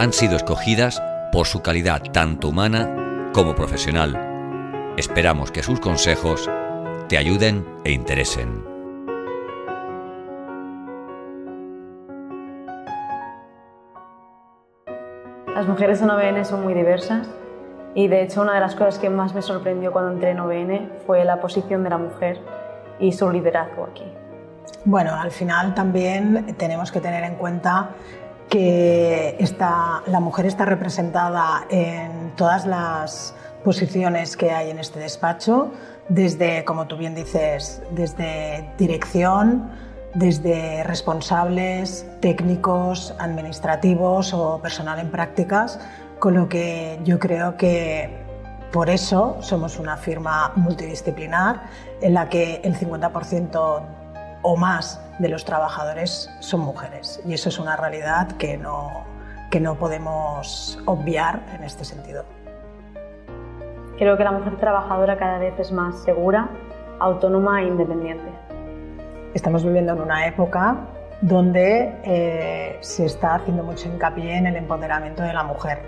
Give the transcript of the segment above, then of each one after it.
han sido escogidas por su calidad tanto humana como profesional. Esperamos que sus consejos te ayuden e interesen. Las mujeres en OBN son muy diversas y de hecho una de las cosas que más me sorprendió cuando entré en OBN fue la posición de la mujer y su liderazgo aquí. Bueno, al final también tenemos que tener en cuenta que la mujer está representada en todas las posiciones que hay en este despacho, desde, como tú bien dices, desde dirección, desde responsables, técnicos, administrativos o personal en prácticas, con lo que yo creo que por eso somos una firma multidisciplinar en la que el 50% o más de los trabajadores son mujeres y eso es una realidad que no, que no podemos obviar en este sentido. Creo que la mujer trabajadora cada vez es más segura, autónoma e independiente. Estamos viviendo en una época donde eh, se está haciendo mucho hincapié en el empoderamiento de la mujer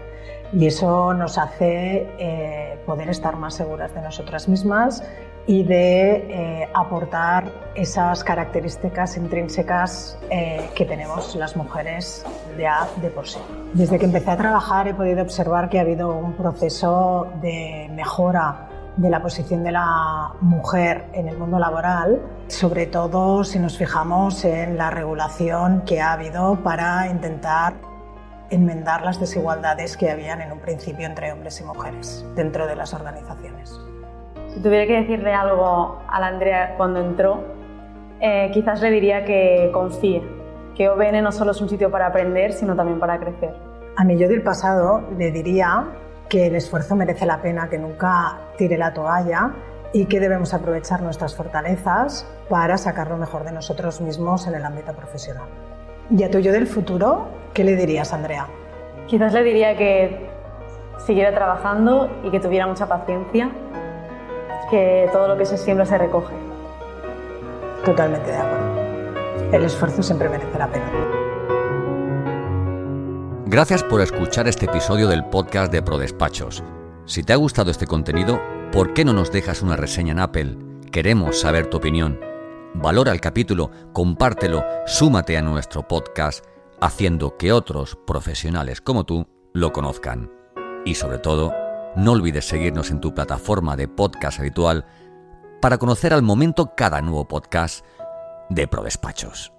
y eso nos hace eh, poder estar más seguras de nosotras mismas y de eh, aportar esas características intrínsecas que tenemos las mujeres ya de por sí. Desde que empecé a trabajar he podido observar que ha habido un proceso de mejora de la posición de la mujer en el mundo laboral, sobre todo si nos fijamos en la regulación que ha habido para intentar enmendar las desigualdades que habían en un principio entre hombres y mujeres dentro de las organizaciones. Si tuviera que decirle algo a la Andrea cuando entró, eh, quizás le diría que confíe, que OBN no solo es un sitio para aprender, sino también para crecer. A mi yo del pasado le diría que el esfuerzo merece la pena, que nunca tire la toalla y que debemos aprovechar nuestras fortalezas para sacar lo mejor de nosotros mismos en el ámbito profesional. ¿Y a tu yo del futuro, qué le dirías, Andrea? Quizás le diría que siguiera trabajando y que tuviera mucha paciencia, que todo lo que se siembra se recoge. Totalmente de acuerdo. El esfuerzo siempre merece la pena. Gracias por escuchar este episodio del podcast de ProDespachos. Si te ha gustado este contenido, ¿por qué no nos dejas una reseña en Apple? Queremos saber tu opinión. Valora el capítulo, compártelo, súmate a nuestro podcast, haciendo que otros profesionales como tú lo conozcan. Y sobre todo, no olvides seguirnos en tu plataforma de podcast habitual para conocer al momento cada nuevo podcast de ProDespachos.